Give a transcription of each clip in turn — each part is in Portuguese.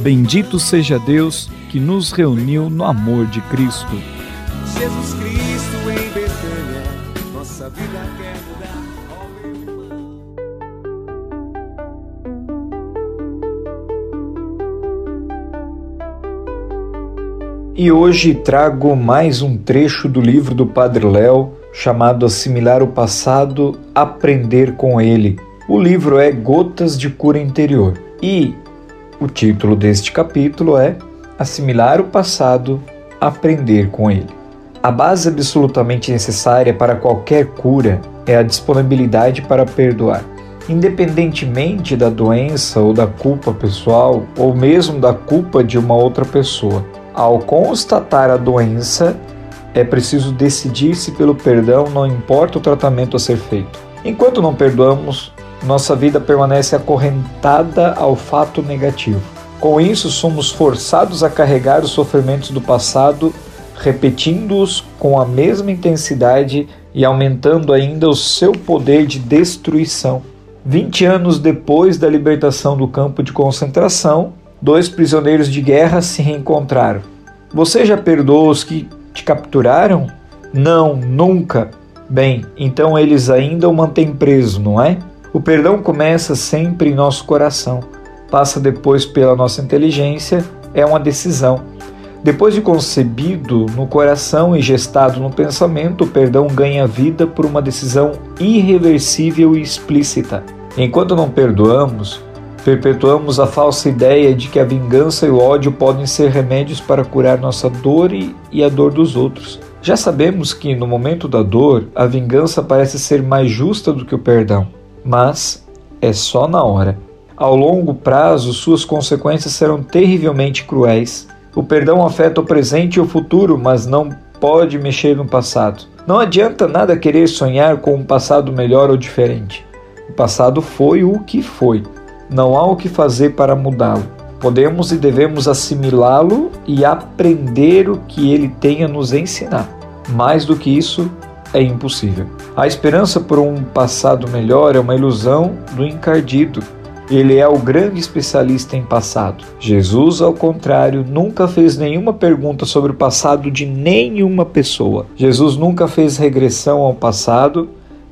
Bendito seja Deus que nos reuniu no amor de Cristo. Jesus Cristo em Betânia, nossa vida quer mudar. E hoje trago mais um trecho do livro do Padre Léo chamado Assimilar o Passado, Aprender com Ele. O livro é Gotas de Cura Interior e o título deste capítulo é Assimilar o Passado, Aprender com Ele. A base absolutamente necessária para qualquer cura é a disponibilidade para perdoar. Independentemente da doença ou da culpa pessoal, ou mesmo da culpa de uma outra pessoa, ao constatar a doença, é preciso decidir-se pelo perdão, não importa o tratamento a ser feito. Enquanto não perdoamos, nossa vida permanece acorrentada ao fato negativo. Com isso, somos forçados a carregar os sofrimentos do passado, repetindo-os com a mesma intensidade e aumentando ainda o seu poder de destruição. 20 anos depois da libertação do campo de concentração, dois prisioneiros de guerra se reencontraram. Você já perdoou os que te capturaram? Não, nunca. Bem, então eles ainda o mantêm preso, não é? O perdão começa sempre em nosso coração, passa depois pela nossa inteligência, é uma decisão. Depois de concebido no coração e gestado no pensamento, o perdão ganha vida por uma decisão irreversível e explícita. Enquanto não perdoamos, perpetuamos a falsa ideia de que a vingança e o ódio podem ser remédios para curar nossa dor e a dor dos outros. Já sabemos que, no momento da dor, a vingança parece ser mais justa do que o perdão, mas é só na hora. Ao longo prazo, suas consequências serão terrivelmente cruéis. O perdão afeta o presente e o futuro, mas não pode mexer no passado. Não adianta nada querer sonhar com um passado melhor ou diferente. O passado foi o que foi. Não há o que fazer para mudá-lo. Podemos e devemos assimilá-lo e aprender o que ele tem a nos ensinar. Mais do que isso, é impossível. A esperança por um passado melhor é uma ilusão do encardido. Ele é o grande especialista em passado. Jesus, ao contrário, nunca fez nenhuma pergunta sobre o passado de nenhuma pessoa. Jesus nunca fez regressão ao passado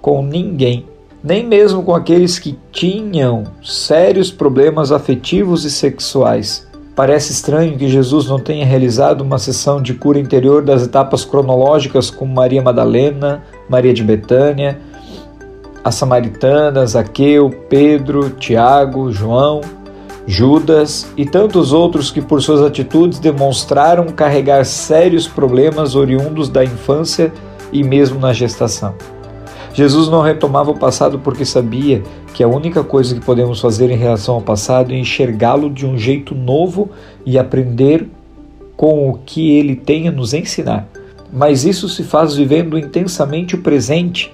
com ninguém nem mesmo com aqueles que tinham sérios problemas afetivos e sexuais. Parece estranho que Jesus não tenha realizado uma sessão de cura interior das etapas cronológicas com Maria Madalena, Maria de Betânia, a Samaritana, Zaqueu, Pedro, Tiago, João, Judas e tantos outros que, por suas atitudes, demonstraram carregar sérios problemas oriundos da infância e mesmo na gestação. Jesus não retomava o passado porque sabia que a única coisa que podemos fazer em relação ao passado é enxergá-lo de um jeito novo e aprender com o que ele tem a nos ensinar. Mas isso se faz vivendo intensamente o presente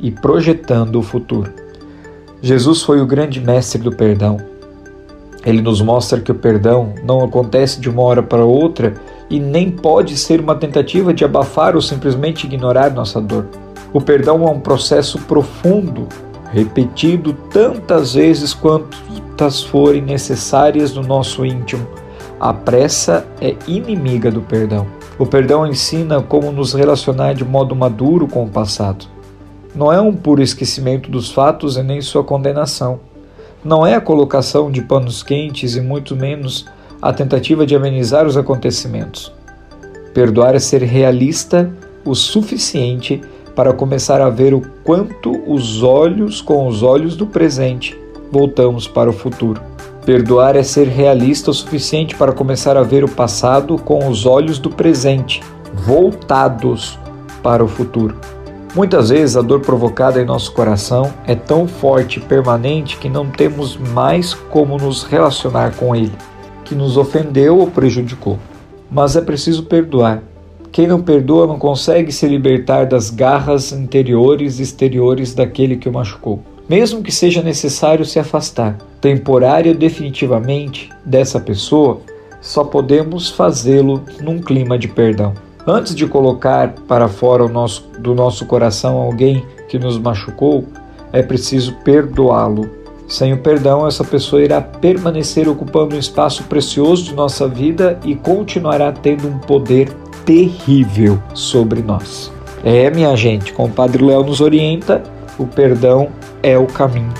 e projetando o futuro. Jesus foi o grande mestre do perdão. Ele nos mostra que o perdão não acontece de uma hora para outra e nem pode ser uma tentativa de abafar ou simplesmente ignorar nossa dor. O perdão é um processo profundo, repetido tantas vezes quantas forem necessárias no nosso íntimo. A pressa é inimiga do perdão. O perdão ensina como nos relacionar de modo maduro com o passado. Não é um puro esquecimento dos fatos e nem sua condenação. Não é a colocação de panos quentes e muito menos a tentativa de amenizar os acontecimentos. Perdoar é ser realista o suficiente para começar a ver o quanto os olhos com os olhos do presente voltamos para o futuro. Perdoar é ser realista o suficiente para começar a ver o passado com os olhos do presente, voltados para o futuro. Muitas vezes a dor provocada em nosso coração é tão forte e permanente que não temos mais como nos relacionar com ele, que nos ofendeu ou prejudicou. Mas é preciso perdoar. Quem não perdoa não consegue se libertar das garras interiores e exteriores daquele que o machucou. Mesmo que seja necessário se afastar, temporária ou definitivamente, dessa pessoa, só podemos fazê-lo num clima de perdão. Antes de colocar para fora nosso, do nosso coração alguém que nos machucou, é preciso perdoá-lo. Sem o perdão, essa pessoa irá permanecer ocupando um espaço precioso de nossa vida e continuará tendo um poder terrível sobre nós. É, minha gente, como o Padre Léo nos orienta, o perdão é o caminho.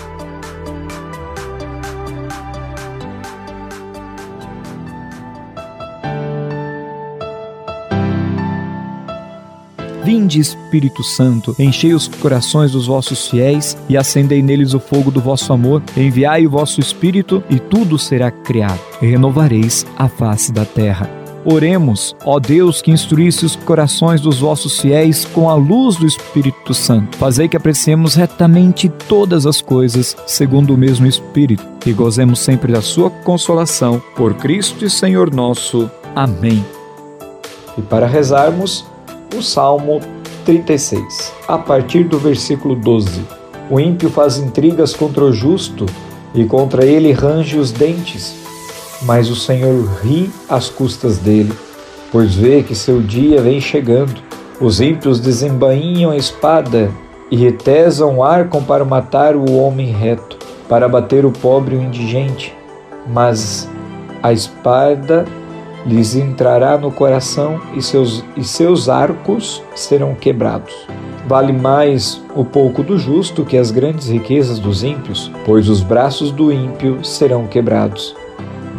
Vinde, Espírito Santo, enchei os corações dos vossos fiéis e acendei neles o fogo do vosso amor. Enviai o vosso Espírito e tudo será criado, e renovareis a face da terra. Oremos, ó Deus, que instruísse os corações dos vossos fiéis com a luz do Espírito Santo. Fazei que apreciemos retamente todas as coisas, segundo o mesmo Espírito, e gozemos sempre da sua consolação. Por Cristo e Senhor nosso. Amém. E para rezarmos, o Salmo 36, a partir do versículo 12. O ímpio faz intrigas contra o justo e contra ele range os dentes, mas o Senhor ri às custas dele, pois vê que seu dia vem chegando. Os ímpios desembainham a espada e retesam arcam para matar o homem reto, para bater o pobre e o indigente, mas a espada lhes entrará no coração e seus, e seus arcos serão quebrados. Vale mais o pouco do justo que as grandes riquezas dos ímpios, pois os braços do ímpio serão quebrados.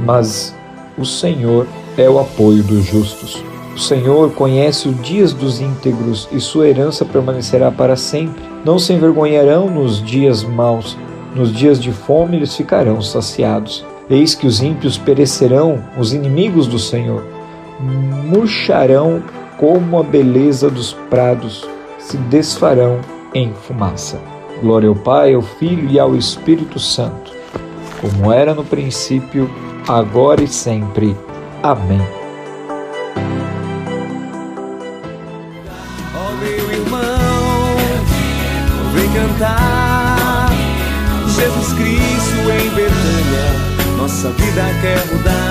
Mas o Senhor é o apoio dos justos. O Senhor conhece os dias dos íntegros e sua herança permanecerá para sempre. Não se envergonharão nos dias maus, nos dias de fome eles ficarão saciados. Eis que os ímpios perecerão, os inimigos do Senhor, murcharão como a beleza dos prados, se desfarão em fumaça. Glória ao Pai, ao Filho e ao Espírito Santo, como era no princípio, agora e sempre. Amém. Ó meu irmão, vem cantar Jesus Cristo em Betânia nossa vida quer mudar.